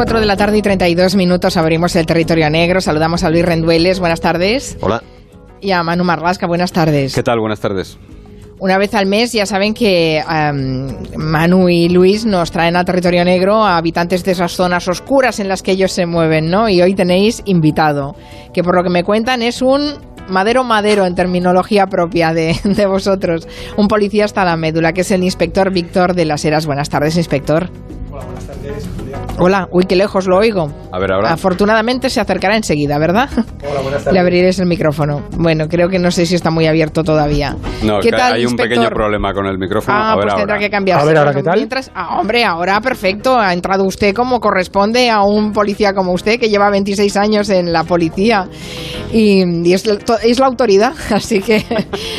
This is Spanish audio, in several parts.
4 de la tarde y 32 minutos abrimos el territorio negro. Saludamos a Luis Rendueles. Buenas tardes. Hola. Y a Manu Marlasca. Buenas tardes. ¿Qué tal? Buenas tardes. Una vez al mes ya saben que um, Manu y Luis nos traen a territorio negro a habitantes de esas zonas oscuras en las que ellos se mueven, ¿no? Y hoy tenéis invitado, que por lo que me cuentan es un madero madero en terminología propia de, de vosotros, un policía hasta la médula, que es el inspector Víctor de las Heras. Buenas tardes, inspector. Hola, buenas tardes. Hola, uy, qué lejos lo oigo. A ver, ahora. Afortunadamente se acercará enseguida, ¿verdad? Hola, buenas tardes. Le abriréis el micrófono. Bueno, creo que no sé si está muy abierto todavía. No, ¿Qué que tal, hay un pequeño problema con el micrófono. Ah, a ver pues ahora. tendrá que cambiarse. A ver, ¿ahora qué tal? Mientras- ah, hombre, ahora perfecto. Ha entrado usted como corresponde a un policía como usted, que lleva 26 años en la policía. Y, y es, la- to- es la autoridad, así que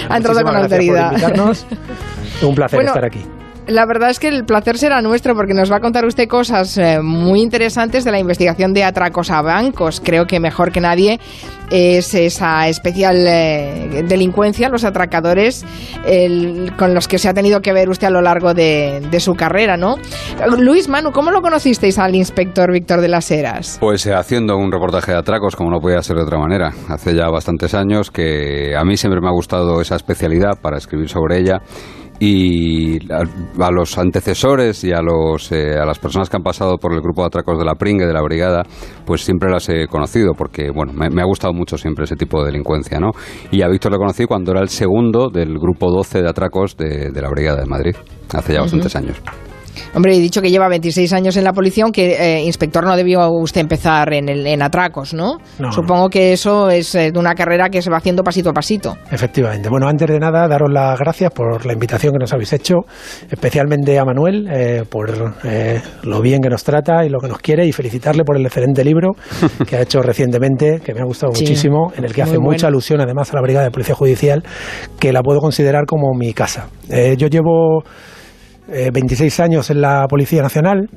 ha entrado con Muchísimas autoridad. invitarnos. Un placer Bueno, estar aquí. La verdad es que el placer será nuestro porque nos va a contar usted cosas eh, muy interesantes de la investigación de atracos a bancos. Creo que mejor que nadie es esa especial eh, delincuencia, los atracadores con los que se ha tenido que ver usted a lo largo de, de su carrera, ¿no? Luis Manu, ¿cómo lo conocisteis al inspector Víctor de las Heras? Pues eh, haciendo un reportaje de atracos, como no podía ser de otra manera. Hace ya bastantes años que a mí siempre me ha gustado esa especialidad para escribir sobre ella. Y a, a los antecesores y a, los, eh, a las personas que han pasado por el grupo de atracos de la Pringue, de la Brigada, pues siempre las he conocido, porque bueno, me, me ha gustado mucho siempre ese tipo de delincuencia, ¿no? Y a Víctor lo conocí cuando era el segundo del grupo 12 de atracos de, de la Brigada de Madrid, hace ya bastantes años. Hombre, he dicho que lleva 26 años en la policía, aunque eh, inspector no debió usted empezar en, el, en atracos, ¿no? No, Supongo que eso es eh, de una carrera que se va haciendo pasito a pasito. Efectivamente. Bueno, antes de nada, daros las gracias por la invitación que nos habéis hecho, especialmente a Manuel, eh, por eh, lo bien que nos trata y lo que nos quiere, y felicitarle por el excelente libro que ha hecho recientemente, que me ha gustado Sí, muchísimo, en el que hace bueno. mucha alusión además a la Brigada de Policía Judicial, que la puedo considerar como mi casa. Yo llevo eh, 26 años en la Policía Nacional.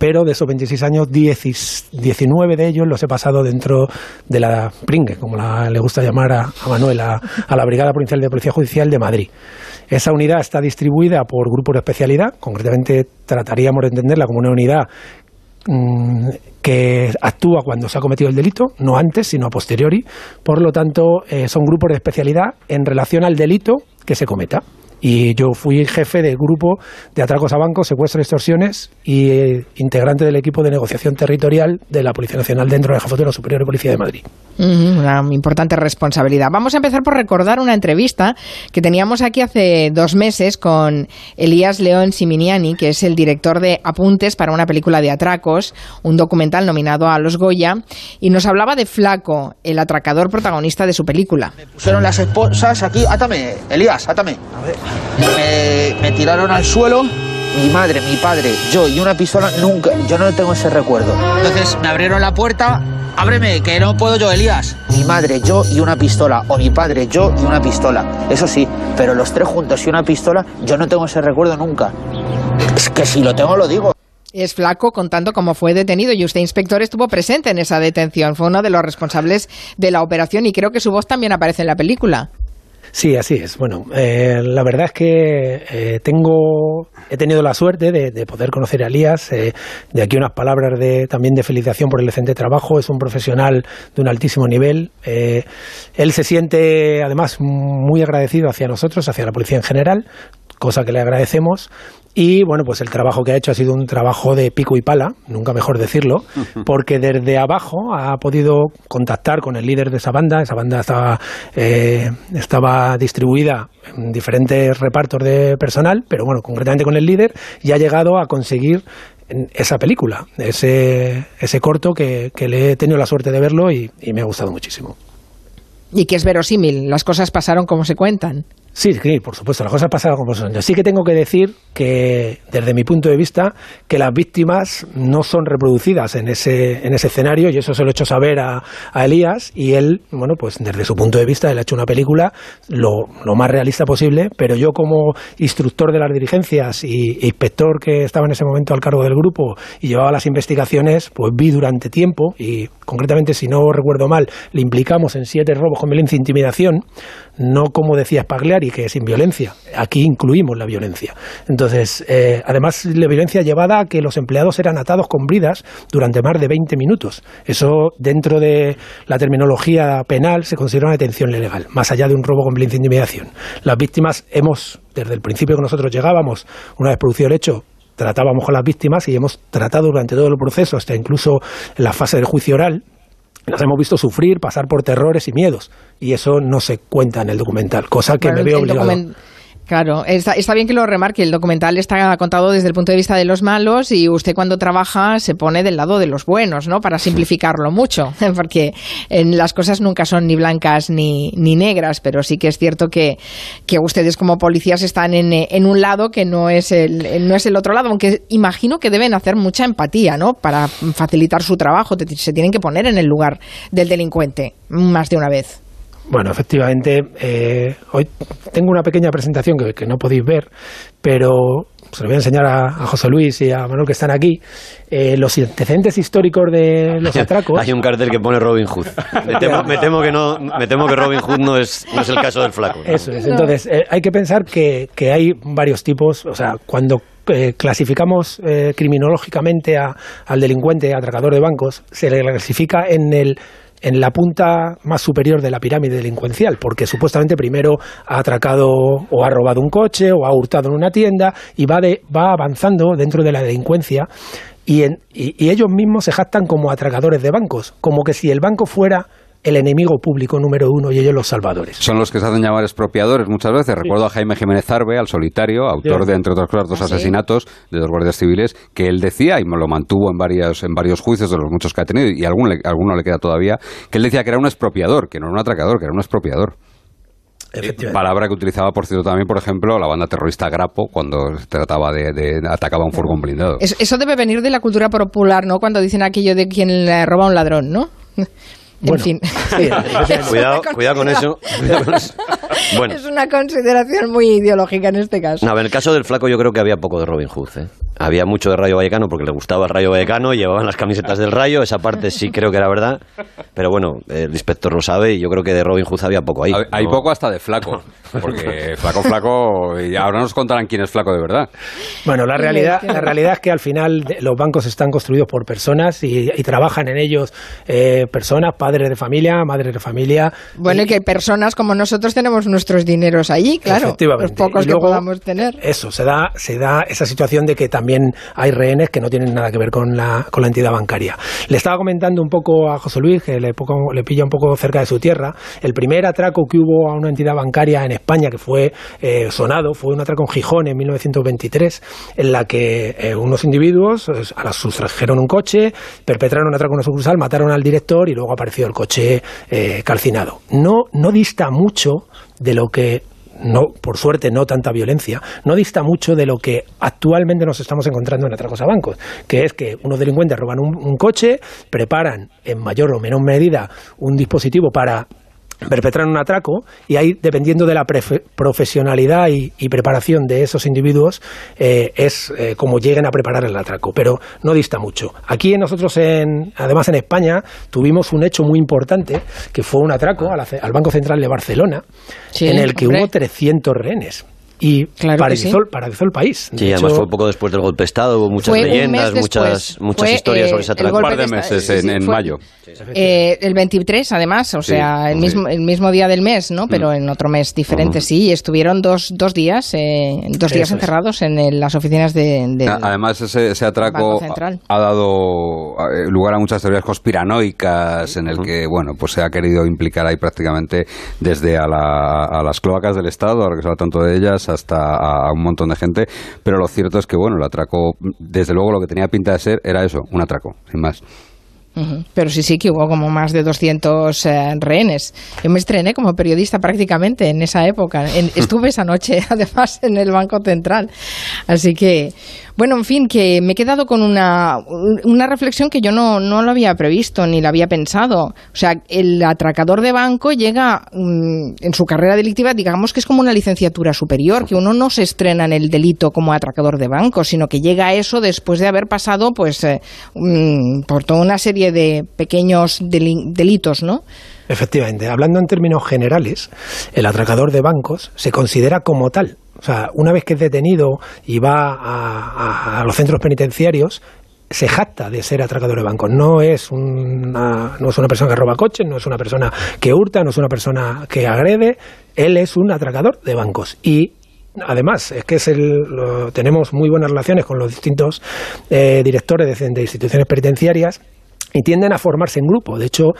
Pero de esos 26 años, 10 19 de ellos los he pasado dentro de la Pringue, como la- le gusta llamar a, Manuel, a, a la Brigada Provincial de Policía Judicial de Madrid. Esa unidad está distribuida por grupos de especialidad, concretamente trataríamos de entenderla como una unidad mm, que actúa cuando se ha cometido el delito, no antes, sino a posteriori. Por lo tanto, eh, son grupos de especialidad en relación al delito que se cometa. Y yo fui jefe del grupo de atracos a bancos, secuestros y extorsiones y eh, integrante del equipo de negociación territorial de la Policía Nacional dentro de la Jefatura Superior de Policía de Madrid. Una importante responsabilidad. Vamos a empezar por recordar una entrevista que teníamos aquí hace dos meses con Elías León Siminiani, que es el director de Apuntes para una película de atracos, un documental nominado a los Goya, y nos hablaba de Flaco, el atracador protagonista de su película. Pusieron las esposas aquí, átame, Elías, átame. Me, tiraron al suelo, mi madre, mi padre, yo y una pistola, nunca, yo no tengo ese recuerdo. Entonces me abrieron la puerta, ábreme, que no puedo yo, Elías. Mi madre, yo y una pistola, o mi padre, yo y una pistola. Eso sí, pero los tres juntos y una pistola, yo no tengo ese recuerdo nunca. Es que si lo tengo, lo digo. Es Flaco contando cómo fue detenido y usted, inspector, estuvo presente en esa detención. Fue uno de los responsables de la operación y creo que su voz también aparece en la película. Sí, así es. Bueno, eh, la verdad es que eh, tengo, he tenido la suerte de, de poder conocer a Elías. eh, de aquí unas palabras de, también de felicitación por el excelente trabajo. Es un profesional de un altísimo nivel. Eh, él se siente, además, muy agradecido hacia nosotros, hacia la policía en general, cosa que le agradecemos. Y bueno, pues el trabajo que ha hecho ha sido un trabajo de pico y pala, nunca mejor decirlo, porque desde abajo ha podido contactar con el líder de esa banda. Esa banda estaba, eh, estaba distribuida en diferentes repartos de personal, pero bueno, concretamente con el líder, y ha llegado a conseguir esa película, ese, ese corto que, que le he tenido la suerte de verlo y, y me ha gustado muchísimo. Y que es verosímil, las cosas pasaron como se cuentan. Sí, sí, por supuesto, las cosas pasaron como son. Yo sí que tengo que decir que, desde mi punto de vista, que las víctimas no son reproducidas en ese, en ese escenario, y eso se lo he hecho saber a, a Elías, y él, bueno, pues desde su punto de vista, él ha hecho una película lo, lo más realista posible, pero yo como instructor de las diligencias y inspector que estaba en ese momento al cargo del grupo y llevaba las investigaciones, pues vi durante tiempo, y concretamente, si no recuerdo mal, le implicamos en siete robos con violencia e intimidación, no como decía Spagliari, y que sin violencia. Aquí incluimos la violencia. Entonces, eh, además, la violencia llevada a que los empleados eran atados con bridas durante más de 20 minutos. Eso, dentro de la terminología penal, se considera una detención ilegal, más allá de un robo con violencia e intimidación. Las víctimas hemos, desde el principio que nosotros llegábamos, una vez producido el hecho, tratábamos con las víctimas y hemos tratado durante todo el proceso, hasta incluso en la fase del juicio oral, las hemos visto sufrir, pasar por terrores y miedos. Y eso no se cuenta en el documental, cosa que me veo obligado. Claro, está, bien que lo remarque. El documental está contado desde el punto de vista de los malos y usted cuando trabaja se pone del lado de los buenos, ¿no? Para simplificarlo mucho, porque en las cosas nunca son ni blancas ni, ni negras, pero sí que es cierto que, que ustedes como policías están en, en, un lado que no es, el, no es el otro lado, aunque imagino que deben hacer mucha empatía, ¿no? Para facilitar su trabajo, se tienen que poner en el lugar del delincuente más de una vez. Bueno, efectivamente, eh, hoy tengo una pequeña presentación que, no podéis ver, pero se lo voy a enseñar a, José Luis y a Manuel que están aquí. Eh, los antecedentes históricos de los atracos. Hay un cartel que pone Robin Hood. Me temo, que, no, me temo que Robin Hood no es, no es el caso del flaco. Eso es. Entonces, eh, hay que pensar que, que, hay varios tipos. O sea, cuando clasificamos criminológicamente al delincuente, atracador de bancos, se le clasifica en el en la punta más superior de la pirámide delincuencial, porque supuestamente primero ha atracado o ha robado un coche o ha hurtado en una tienda y va, de, va avanzando dentro de la delincuencia y, y ellos mismos se jactan como atracadores de bancos, como que si el banco fuera el enemigo público número uno y ellos los salvadores. Son los que se hacen llamar expropiadores muchas veces. Recuerdo a Jaime Jiménez Arbe, al solitario, autor de, entre otras cosas, dos ah, asesinatos de dos guardias civiles, que él decía, y me lo mantuvo en, varios, en varios juicios de los muchos que ha tenido, y a alguno, alguno le queda todavía, que él decía que era un expropiador, que no era un atracador, que era un expropiador. Palabra que utilizaba, por cierto, también, por ejemplo, la banda terrorista Grapo cuando se trataba de, de atacaba un furgón blindado. Eso, debe venir de la cultura popular, ¿no? Cuando dicen aquello de quien le roba a un ladrón, ¿no? en fin. cuidado, cuidado con eso. Es una consideración muy ideológica en este caso. en el caso del flaco yo creo que había poco de Robin Hood. ¿eh? Había mucho de Rayo Vallecano porque le gustaba el Rayo Vallecano, llevaban las camisetas del Rayo, esa parte sí creo que era verdad. Pero bueno, el inspector lo sabe y yo creo que de Robin Hood había poco ahí. Hay, poco hasta de flaco, porque flaco, flaco, y ahora nos contarán quién es flaco de verdad. Bueno, la realidad, la realidad es que al final los bancos están construidos por personas y, trabajan en ellos eh, personas, padres de familia, madres de familia. Bueno, y, que personas como nosotros tenemos nuestros dineros allí, claro. Los pocos que podamos tener. Eso, se da, se da esa situación de que también hay rehenes que no tienen nada que ver con la, con la entidad bancaria. Le estaba comentando un poco a José Luis, que le, le pilla un poco cerca de su tierra, el primer atraco que hubo a una entidad bancaria en España que fue eh, sonado fue un atraco en Gijón en 1923, en la que eh, unos individuos eh, sustrajeron un coche, perpetraron un atraco en una sucursal, mataron al director y luego el coche calcinado. No, no dista mucho de lo que no, por suerte no tanta violencia, no dista mucho de lo que actualmente nos estamos encontrando en atracos a bancos, que es que unos delincuentes roban un coche, preparan en mayor o menor medida un dispositivo para perpetrar un atraco y ahí, dependiendo de la profesionalidad y, preparación de esos individuos, eh, es eh, como lleguen a preparar el atraco, pero no dista mucho. Aquí nosotros, en, además en España, tuvimos un hecho muy importante, que fue un atraco al, Banco Central de Barcelona, en el que hubo 300 rehenes y paralizó, el país. Sí, además fue un poco después del golpe de Estado, hubo muchas leyendas, muchas, muchas historias sobre ese atraco. Un par de meses en, mayo. Eh, el 23, además, o sea, el mismo, el mismo día del mes, ¿no? Pero mm. en otro mes diferente, sí. Y estuvieron dos, dos días, eh, dos días encerrados en las oficinas de, Además, ese, atraco ha dado eh, lugar a muchas teorías conspiranoicas en el que, bueno, pues se ha querido implicar ahí prácticamente desde a, a las cloacas del Estado, ahora que se habla tanto de ellas, hasta a, un montón de gente, pero lo cierto es que, bueno, el atraco, desde luego lo que tenía pinta de ser era eso, un atraco, sin más. Pero sí, sí que hubo como más de 200 eh, rehenes. Yo me estrené como periodista prácticamente en esa época. estuve esa noche, además, en el Banco Central. Así que, Bueno, en fin, que me he quedado con una, una reflexión que yo no, no lo había previsto ni la había pensado. O sea, el atracador de banco llega mm, en su carrera delictiva, digamos que es como una licenciatura superior, que uno no se estrena en el delito como atracador de banco, sino que llega a eso después de haber pasado pues eh, mm, por toda una serie de pequeños delitos, ¿no? Efectivamente, hablando en términos generales, el atracador de bancos se considera como tal. O sea, una vez que es detenido y va a, los centros penitenciarios, se jacta de ser atracador de bancos. No es, una, no es una persona que roba coches, no es una persona que hurta, no es una persona que agrede. Él es un atracador de bancos. Y además es que es el, tenemos muy buenas relaciones con los distintos eh, directores de, instituciones penitenciarias y tienden a formarse en grupo. De hecho,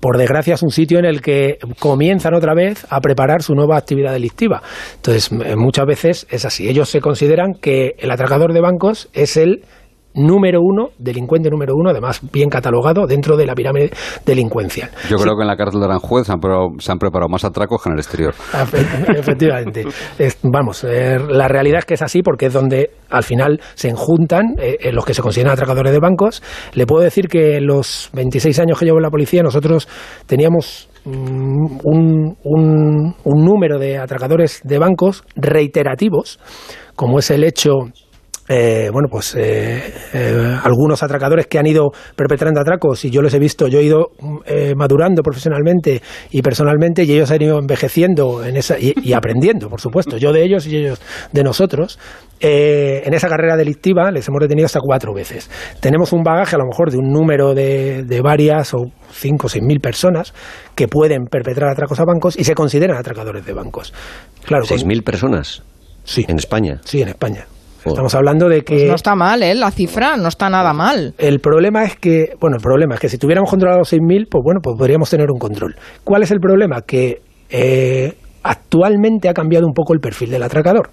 por desgracia es un sitio en el que comienzan otra vez a preparar su nueva actividad delictiva. Entonces, muchas veces es así. Ellos se consideran que el atracador de bancos es el número uno, delincuente número uno, además bien catalogado dentro de la pirámide delincuencial. Yo creo que en la cárcel de Aranjuez se han, preparado, más atracos que en el exterior. Efectivamente. vamos, eh, la realidad es que es así porque es donde al final se enjuntan eh, los que se consideran atracadores de bancos. Le puedo decir que en los 26 años que llevo en la policía nosotros teníamos mm, un, un, un número de atracadores de bancos reiterativos, como es el hecho eh, bueno, pues eh, eh, algunos atracadores que han ido perpetrando atracos y yo los he visto, yo he ido madurando profesionalmente y personalmente y ellos han ido envejeciendo en esa, y, aprendiendo, por supuesto, yo de ellos y ellos de nosotros. en esa carrera delictiva les hemos detenido hasta cuatro veces. Tenemos un bagaje a lo mejor de un número de, de varias o cinco o seis mil personas que pueden perpetrar atracos a bancos y se consideran atracadores de bancos. Claro, ¿Seis mil personas? Sí. ¿En España? Sí, en España. Estamos hablando de que... Pues no está mal, ¿eh? La cifra no está nada mal. El problema es que, bueno, el problema es que si tuviéramos controlado 6.000, pues bueno, pues podríamos tener un control. ¿Cuál es el problema? Que eh, actualmente ha cambiado un poco el perfil del atracador.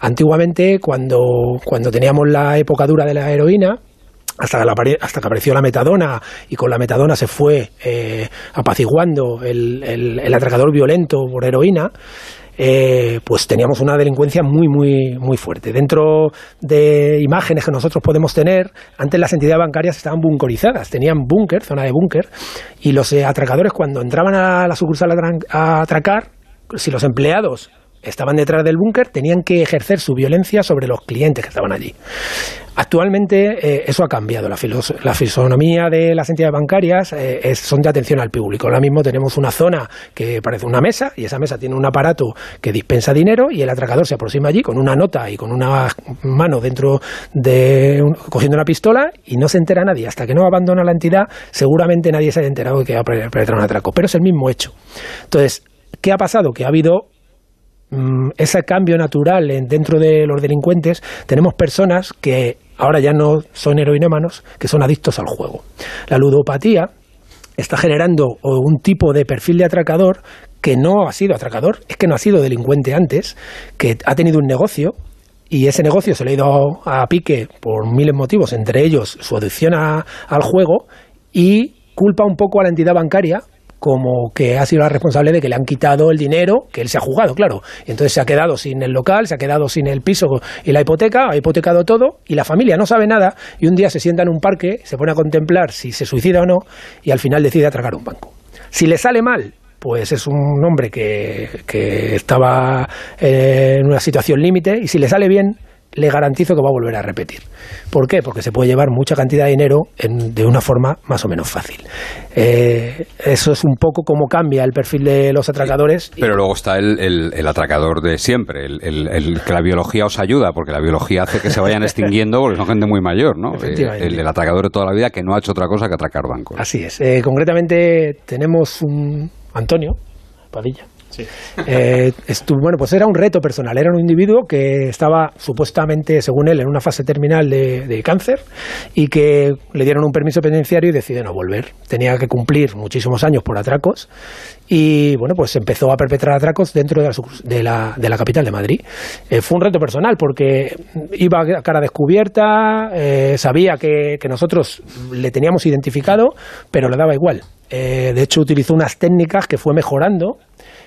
Antiguamente, cuando, cuando teníamos la época dura de la heroína, hasta, hasta que apareció la metadona y con la metadona se fue eh, apaciguando el, el, atracador violento por heroína, eh, pues teníamos una delincuencia muy, muy, muy fuerte. Dentro de imágenes que nosotros podemos tener, antes las entidades bancarias estaban bunkerizadas, tenían búnker, zona de búnker, y los eh, atracadores cuando entraban a la sucursal a atracar, si los empleados estaban detrás del búnker tenían que ejercer su violencia sobre los clientes que estaban allí. Actualmente eh, eso ha cambiado. La, la, fisonomía de las entidades bancarias eh, son de atención al público. Ahora mismo tenemos una zona que parece una mesa y esa mesa tiene un aparato que dispensa dinero y el atracador se aproxima allí con una nota y con una mano dentro de cogiendo una pistola y no se entera nadie. Hasta que no abandona la entidad, seguramente nadie se haya enterado de que va a perpetrar un atraco. Pero es el mismo hecho. Entonces, ¿qué ha pasado? Que ha habido ese cambio natural dentro de los delincuentes, tenemos personas que ahora ya no son heroinómanos, que son adictos al juego. La ludopatía está generando un tipo de perfil de atracador que no ha sido atracador, es que no ha sido delincuente antes, que ha tenido un negocio y ese negocio se le ha ido a pique por miles de motivos, entre ellos su adicción al juego y culpa un poco a la entidad bancaria como que ha sido la responsable de que le han quitado el dinero que él se ha jugado, claro. Entonces se ha quedado sin el local, se ha quedado sin el piso y la hipoteca, ha hipotecado todo y la familia no sabe nada y un día se sienta en un parque, se pone a contemplar si se suicida o no y al final decide atracar un banco. Si le sale mal, pues es un hombre que, que estaba en una situación límite y si le sale bien, le garantizo que va a volver a repetir. ¿Por qué? Porque se puede llevar mucha cantidad de dinero de una forma más o menos fácil. Eh, eso es un poco como cambia el perfil de los atracadores. Pero luego está el, atracador de siempre, el, que la biología os ayuda, porque la biología hace que se vayan extinguiendo porque son gente muy mayor, ¿no? El, atracador de toda la vida que no ha hecho otra cosa que atracar bancos. Así es. Eh, concretamente tenemos un Antonio Padilla eh, bueno, pues era un reto personal. Era un individuo que estaba supuestamente, según él, en una fase terminal de, cáncer y que le dieron un permiso penitenciario y decide no volver. Tenía que cumplir muchísimos años por atracos y bueno, pues empezó a perpetrar atracos dentro de la, de la, capital de Madrid. Eh, fue un reto personal porque iba a cara descubierta, eh, sabía que, que nosotros le teníamos identificado, pero le daba igual Eh, de hecho, utilizó unas técnicas que fue mejorando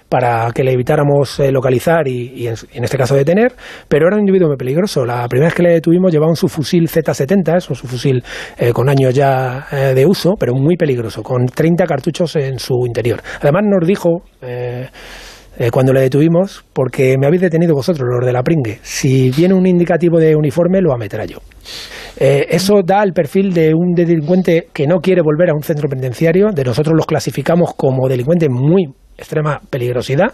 para que le evitáramos eh, localizar y, en, este caso detener, pero era un individuo muy peligroso. La primera vez que le detuvimos llevaba un subfusil Z70, es un subfusil eh, con años ya de uso, pero muy peligroso, con 30 cartuchos en su interior. Además nos dijo eh, cuando le detuvimos, porque me habéis detenido vosotros, los de la pringue. Si viene un indicativo de uniforme, lo ameterá yo. Eh, eso da el perfil de un delincuente que no quiere volver a un centro penitenciario. De nosotros los clasificamos como delincuentes muy extrema peligrosidad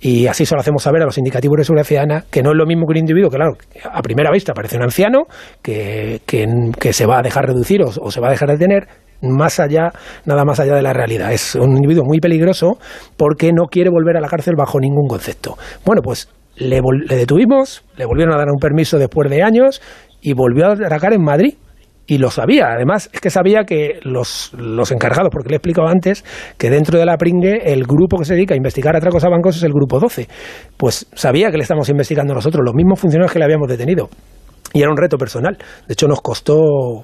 y así solo hacemos saber a los indicativos de seguridad ciudadana que no es lo mismo que un individuo que, claro, a primera vista parece un anciano que, que, se va a dejar reducir o, se va a dejar de tener, más allá, nada más allá de la realidad. Es un individuo muy peligroso porque no quiere volver a la cárcel bajo ningún concepto. Bueno, pues le, detuvimos, le volvieron a dar un permiso después de años y volvió a atracar en Madrid y lo sabía. Además, es que sabía que los, los, encargados, porque le he explicado antes que dentro de la Pringue el grupo que se dedica a investigar atracos a bancos es el grupo 12. Pues sabía que le estamos investigando nosotros, los mismos funcionarios que le habíamos detenido. Y era un reto personal. De hecho, nos costó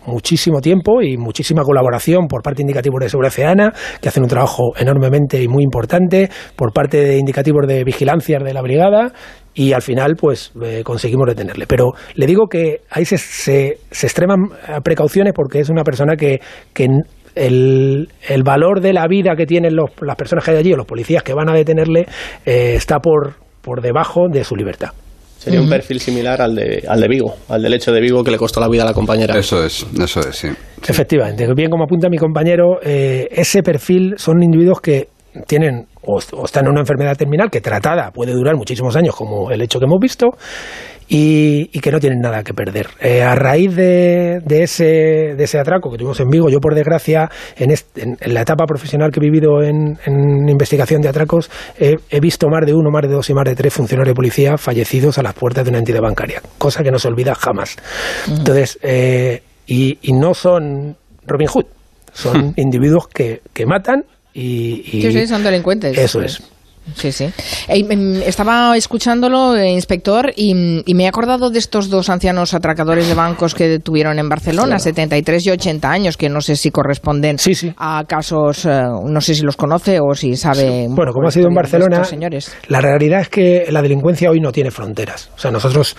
muchísimo tiempo y muchísima colaboración por parte de Indicativos de Seguridad que hacen un trabajo enormemente y muy importante, por parte de Indicativos de Vigilancia de la Brigada, y al final, pues eh, conseguimos detenerle. Pero le digo que ahí se, se, extreman precauciones porque es una persona que, que el, el, valor de la vida que tienen las personas que hay allí o los policías que van a detenerle eh, está por, por debajo de su libertad. Sería un perfil similar al de, al de Vigo, al del hecho de Vigo que le costó la vida a la compañera. Eso es, eso es, sí. Efectivamente, bien como apunta mi compañero, eh, ese perfil son individuos que tienen o, están en una enfermedad terminal que tratada puede durar muchísimos años, como el hecho que hemos visto, y, que no tienen nada que perder. Eh, a raíz de, ese, de ese atraco que tuvimos en Vigo, yo por desgracia, en, en, la etapa profesional que he vivido en, investigación de atracos, he visto más de uno, más de dos y más de tres funcionarios de policía fallecidos a las puertas de una entidad bancaria, cosa que no se olvida jamás. Entonces, eh, y, no son Robin Hood, son individuos que, que matan y, y, sí, sí, son delincuentes. Eso es. Sí, sí. Em, estaba escuchándolo, eh, inspector, y, me he acordado de estos dos ancianos atracadores de bancos que detuvieron en Barcelona, 73 y 80 años, que no sé si corresponden a casos, eh, no sé si los conoce o si sabe. Bueno, como ha sido en Barcelona, señores. la realidad es que la delincuencia hoy no tiene fronteras. O sea, nosotros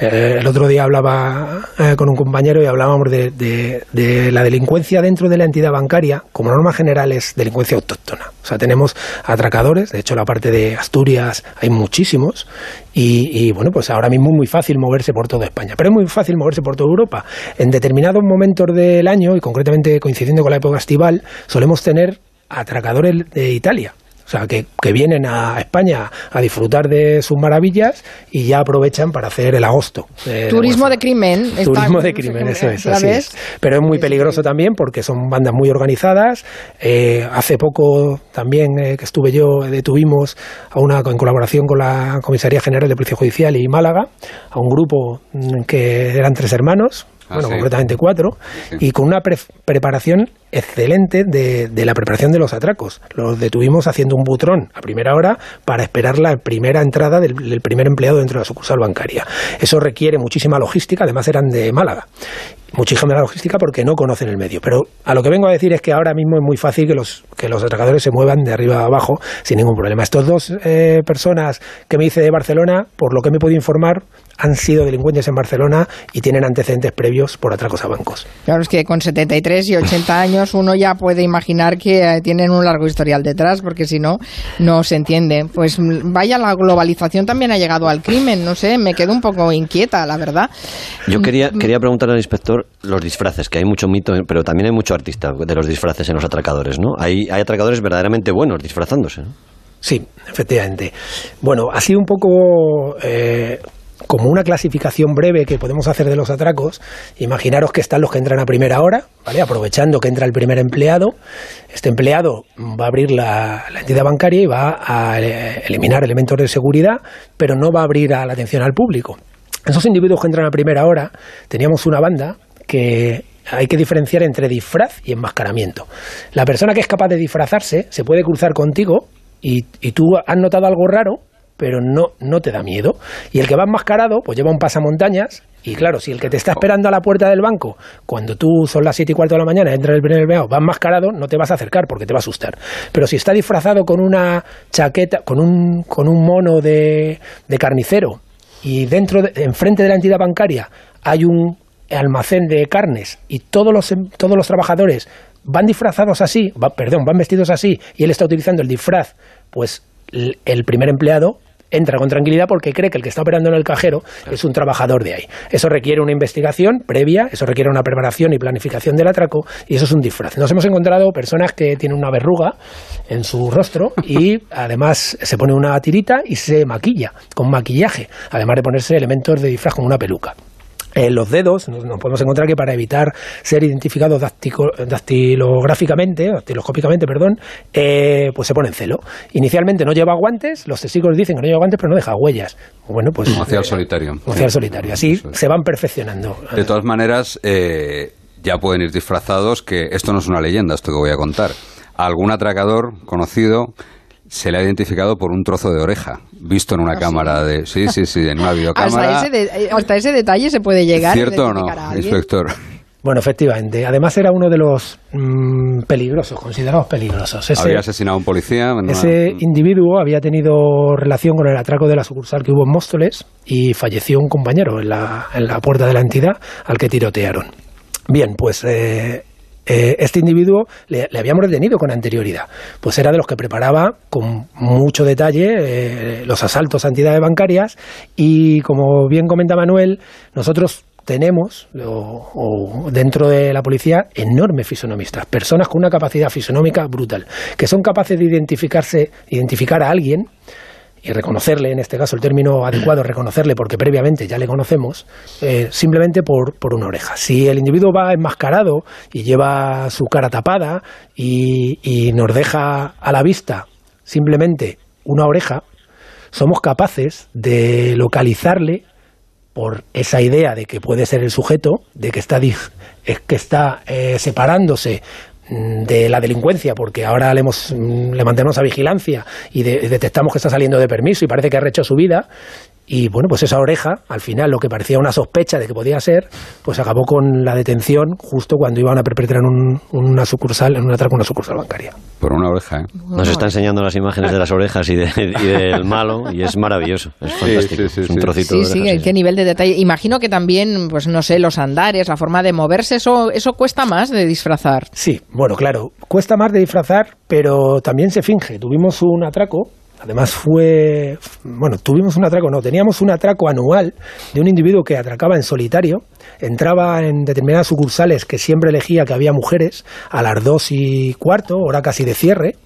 eh, el otro día hablaba con un compañero y hablábamos de, de la delincuencia dentro de la entidad bancaria, como norma general es delincuencia autóctona. O sea, tenemos atracadores, de hecho la parte de Asturias hay muchísimos y, bueno, pues ahora mismo es muy fácil moverse por toda España, pero es muy fácil moverse por toda Europa. En determinados momentos del año y concretamente coincidiendo con la época estival, solemos tener atracadores de Italia. O sea, que, vienen a España a disfrutar de sus maravillas y ya aprovechan para hacer el agosto. Turismo de crimen. Turismo de crimen, eso es, así es. Pero es muy peligroso también porque son bandas muy organizadas. Eh, hace poco también eh, que estuve yo, detuvimos a una, en colaboración con la Comisaría General de Policía Judicial y Málaga, a un grupo mm, que eran tres hermanos, Ah, bueno, concretamente cuatro, y con una preparación excelente de, de, la preparación de los atracos. Los detuvimos haciendo un butrón a primera hora para esperar la primera entrada del, del primer empleado dentro de la sucursal bancaria. Eso requiere muchísima logística, además eran de Málaga muchísima logística porque no conocen el medio. Pero a lo que vengo a decir es que ahora mismo es muy fácil que los, que los atracadores se muevan de arriba a abajo sin ningún problema. Estos dos eh, personas que me hice de Barcelona, por lo que me he podido informar, han sido delincuentes en Barcelona y tienen antecedentes previos por atracos a bancos. Claro, es que con 73 y 80 años uno ya puede imaginar que eh, tienen un largo historial detrás, porque si no, no se entiende. Pues mm, vaya, la globalización también ha llegado al crimen, no sé, me quedo un poco inquieta, la verdad. Yo quería, mm, quería preguntarle al inspector los disfraces, que hay mucho mito, pero también hay mucho artista de los disfraces en los atracadores, ¿no? Hay, hay atracadores verdaderamente buenos disfrazándose. Sí, efectivamente. Bueno, ha sido un poco eh, como una clasificación breve que podemos hacer de los atracos. Imaginaros que están los que entran a primera hora, ¿vale? aprovechando que entra el primer empleado. Este empleado va a abrir la, la entidad bancaria y va a eh, eliminar elementos de seguridad, pero no va a abrir a la atención al público. Esos individuos que entran a primera hora, teníamos una banda que hay que diferenciar entre disfraz y enmascaramiento. La persona que es capaz de disfrazarse se puede cruzar contigo y, tú has notado algo raro, pero no, no te da miedo. Y el que va enmascarado, pues lleva un pasamontañas Y claro, si el que te está esperando a la puerta del banco, cuando tú son las siete y cuarto de la mañana, entra el primer va enmascarado, no te vas a acercar porque te va a asustar. Pero si está disfrazado con una chaqueta, con un, con un mono de, de carnicero, y dentro, de- enfrente de la entidad bancaria, hay un almacén de carnes y todos los, em- todos los trabajadores van disfrazados así, va- perdón, van vestidos así, y él está utilizando el disfraz, pues el primer empleado entra con tranquilidad porque cree que el que está operando en el cajero es un trabajador de ahí. Eso requiere una investigación previa, eso requiere una preparación y planificación del atraco y eso es un disfraz. Nos hemos encontrado personas que tienen una verruga en su rostro y además se pone una tirita y se maquilla con maquillaje, además de ponerse elementos de disfraz como una peluca. En los dedos nos, nos podemos encontrar que para evitar ser identificados dactico- dactilográficamente, dactiloscópicamente, perdón, eh, pues se pone en celo. Inicialmente no lleva guantes, los testigos dicen que no lleva guantes, pero no deja huellas. Bueno, pues Como el solitario. como el solitario. Así se van perfeccionando. De todas maneras, eh, ya pueden ir disfrazados, que esto no es una leyenda, esto que voy a contar. Algún atracador conocido se le ha identificado por un trozo de oreja, visto en una cámara de... Sí, sí, sí, en una videocámara. Hasta ese, de- eh, hasta ese detalle se puede llegar. ¿Cierto o no, inspector? Bueno, efectivamente. Además era uno de los mm, peligrosos, considerados peligrosos. Ese- Había asesinado a un policía. una- Ese individuo había tenido relación con el atraco de la sucursal que hubo en Móstoles y falleció un compañero en la, en la puerta de la entidad al que tirotearon. Bien, pues eh, eh, este individuo le, habíamos detenido con anterioridad. Pues era de los que preparaba con mucho detalle eh, los asaltos a entidades bancarias y como bien comenta Manuel, nosotros tenemos dentro de la policía enormes fisonomistas, personas con una capacidad fisonómica brutal, que son capaces de identificarse, identificar a alguien y reconocerle, en este caso el término adecuado es reconocerle porque previamente ya le conocemos, eh, simplemente por, por una oreja. Si el individuo va enmascarado y lleva su cara tapada y, y nos deja a la vista simplemente una oreja, somos capaces de localizarle por esa idea de que puede ser el sujeto, de que está, que está eh, separándose de la delincuencia, porque ahora le, hemos, mm, le mantenemos a vigilancia y de- detectamos que está saliendo de permiso y parece que ha rehecho su vida. Y bueno, pues esa oreja, al final, lo que parecía una sospecha de que podía ser, pues acabó con la detención justo cuando iban a perpetrar un- una sucursal, en un atraco a una sucursal bancaria. Por una oreja, ¿eh? Nos está enseñando las imágenes de las orejas y, de- y del malo y es maravilloso, es fantástico. sí, sí, es un trocito Sí, de sí, oreja, qué nivel de detalle. Imagino que también, pues no sé, los andares, la forma de moverse, eso, eso cuesta más de disfrazar. Sí, bueno, claro, cuesta más de disfrazar, pero también se finge. Tuvimos un atraco, además fue, bueno, tuvimos un atraco, no, teníamos un atraco anual de un individuo que atracaba en solitario, entraba en determinadas sucursales que siempre elegía que había mujeres a las dos y cuarto, hora casi de cierre,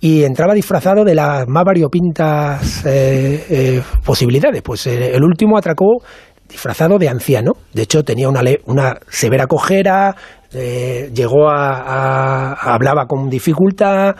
y entraba disfrazado de las más variopintas eh, eh, posibilidades. Pues eh, el último atracó disfrazado de anciano. De hecho, tenía una, una severa cojera, llegó a- hablaba con dificultad.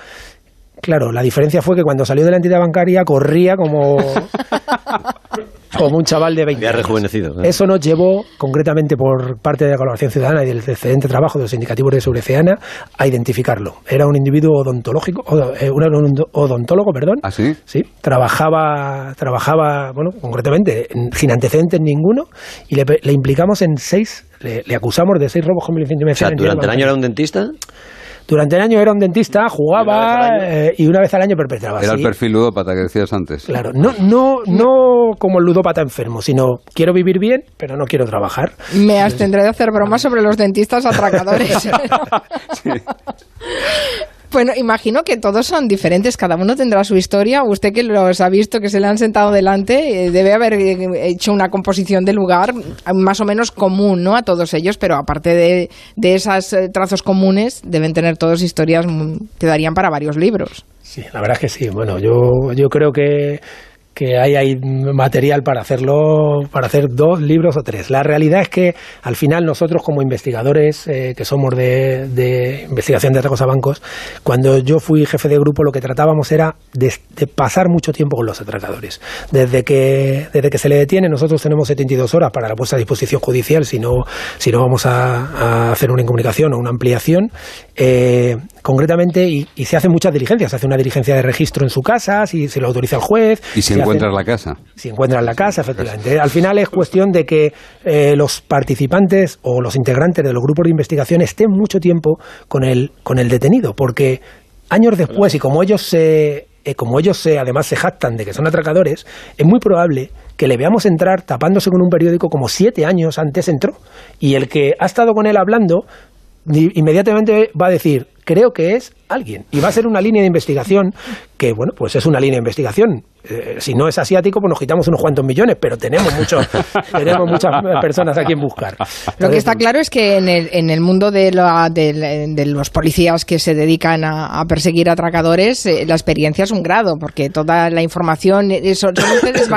Claro, la diferencia fue que cuando salió de la entidad bancaria corría como, como un chaval de 20 Había años. rejuvenecido. Eso nos llevó, concretamente por parte de la colaboración ciudadana y del excelente trabajo de los indicativos de ciudadana, a identificarlo. Era un individuo odontológico, odo- eh, un odont- odontólogo, perdón. ¿Ah, sí? Sí, trabajaba, trabajaba, bueno, concretamente, en- sin antecedentes ninguno, y le, pe- le implicamos en seis, le, le acusamos de seis robos con violencia O sea, durante el año era un dentista. Durante el año era un dentista, jugaba eh, y una vez al año perpetraba. Era el sí. perfil ludópata que decías antes. Claro, no, no, no como el ludópata enfermo, sino quiero vivir bien, pero no quiero trabajar. Me abstendré de hacer bromas sobre los dentistas atracadores. Bueno, imagino que todos son diferentes, cada uno tendrá su historia. Usted que los ha visto, que se le han sentado delante, eh, debe haber eh, hecho una composición de lugar más o menos común, ¿no? A todos ellos, pero aparte de, de esos eh, trazos comunes, deben tener todos historias mm, que darían para varios libros. Sí, la verdad es que sí. Bueno, yo, yo creo que, que hay material para hacerlo, para hacer dos libros o tres. La realidad es que al final nosotros como investigadores eh, que somos de, investigación de atracos a bancos, cuando yo fui jefe de grupo lo que tratábamos era de, pasar mucho tiempo con los atracadores. Desde que, desde que se le detiene, nosotros tenemos 72 horas para la puesta a disposición judicial si no, si no vamos a, a hacer una incomunicación o una ampliación Eh, concretamente, y, se hacen muchas diligencias. Se hace una diligencia de registro en su casa, si se lo autoriza el juez. ¿Y si encuentras la casa? Si encuentras la casa, efectivamente. Al final es cuestión de que eh, los participantes o los integrantes de los grupos de investigación estén mucho tiempo con el, con el detenido, porque años después, y como ellos se eh, como ellos se, además se jactan de que son atracadores, es muy probable que le veamos entrar tapándose con un periódico como siete años antes entró. Y el que ha estado con él hablando inmediatamente va a decir, creo que es alguien. Y va a ser una línea de investigación que, bueno, pues es una línea de investigación. Eh, si no es asiático, pues nos quitamos unos cuantos millones, pero tenemos muchos, tenemos muchas personas a quien buscar. Lo que está claro es que en el, en el mundo de, de, los policías que se dedican a, perseguir atracadores, eh, la experiencia es un grado, porque toda la información, eh, son, ustedes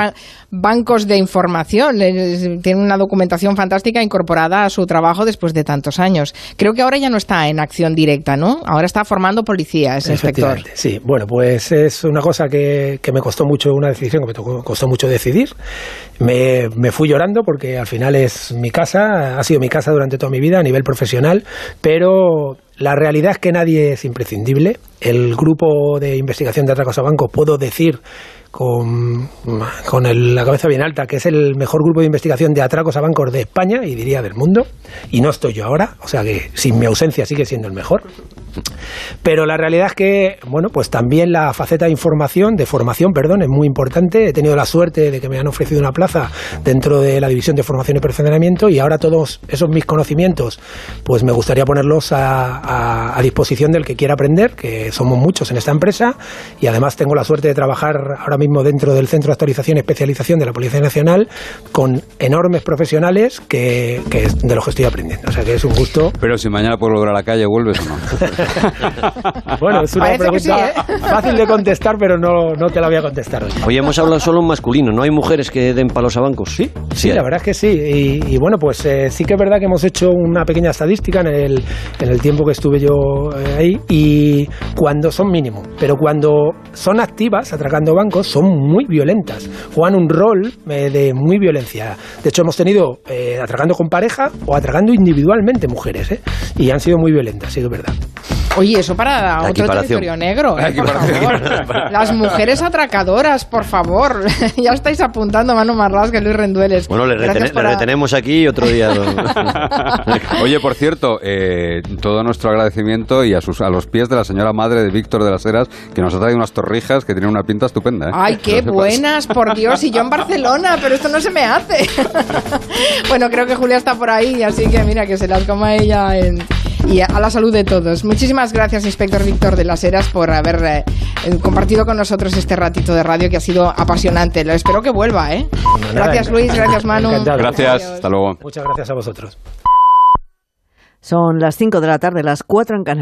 bancos de información, tienen una documentación fantástica incorporada a su trabajo después de tantos años. Creo que ahora ya no está en acción directa, ¿no? Ahora está formando policías, inspector. Sí, bueno, pues es una cosa que, que me costó mucho una decisión que me costó mucho decidir. Me, me, fui llorando porque al final es mi casa, ha sido mi casa durante toda mi vida a nivel profesional, pero la realidad es que nadie es imprescindible. El grupo de investigación de atracos a bancos, puedo decir con, con la cabeza bien alta, que es el mejor grupo de investigación de atracos a bancos de España y diría del mundo. Y no estoy yo ahora, o sea que sin mi ausencia sigue siendo el mejor. Pero la realidad es que, bueno, pues también la faceta de información, de formación, perdón, es muy importante. He tenido la suerte de que me han ofrecido una plaza dentro de la división de formación y perfeccionamiento y ahora todos esos mis conocimientos, pues me gustaría ponerlos a, a, disposición del que quiera aprender, que somos muchos en esta empresa y además tengo la suerte de trabajar ahora mismo dentro del Centro de Actualización y Especialización de la Policía Nacional con enormes profesionales que, que de los que estoy aprendiendo. O sea que es un gusto. Pero si mañana puedo volver a la calle, ¿vuelves o no? bueno, es una pregunta ¿eh? fácil de contestar, pero no, no te la voy a contestar hoy. Hoy hemos hablado solo en masculino, ¿no hay mujeres que den palos a bancos? Sí, sí, la verdad es que sí. Y, bueno, pues eh, sí que es verdad que hemos hecho una pequeña estadística en el, en el tiempo que estuve yo eh, ahí y cuando son mínimo, pero cuando son activas atracando bancos son muy violentas, juegan un rol de muy violencia. De hecho, hemos tenido atracando con pareja o atracando individualmente mujeres, y han sido muy violentas, sí es verdad. Oye, eso para otro territorio negro, ¿eh? por favor. Las mujeres atracadoras, por favor. ya estáis apuntando a Mano Marlas que Luis Rendueles. Bueno, le, retenemos aquí otro día. Oye, por cierto, eh, todo nuestro agradecimiento y a, sus, a los pies de la señora madre de Víctor de las Heras, que nos ha traído unas torrijas que tienen una pinta estupenda. ¿eh? Ay, qué buenas, por Dios. Y yo en Barcelona, pero esto no se me hace. bueno, creo que Julia está por ahí, así que mira, que se las coma ella en y a la salud de todos. Muchísimas gracias, inspector Víctor de las Heras, por haber eh, compartido con nosotros este ratito de radio que ha sido apasionante. Lo espero que vuelva, ¿eh? gracias, Luis, gracias, Manu. Gracias, hasta luego. Muchas gracias a vosotros. Son las 5 de la tarde, las 4 en Canarias.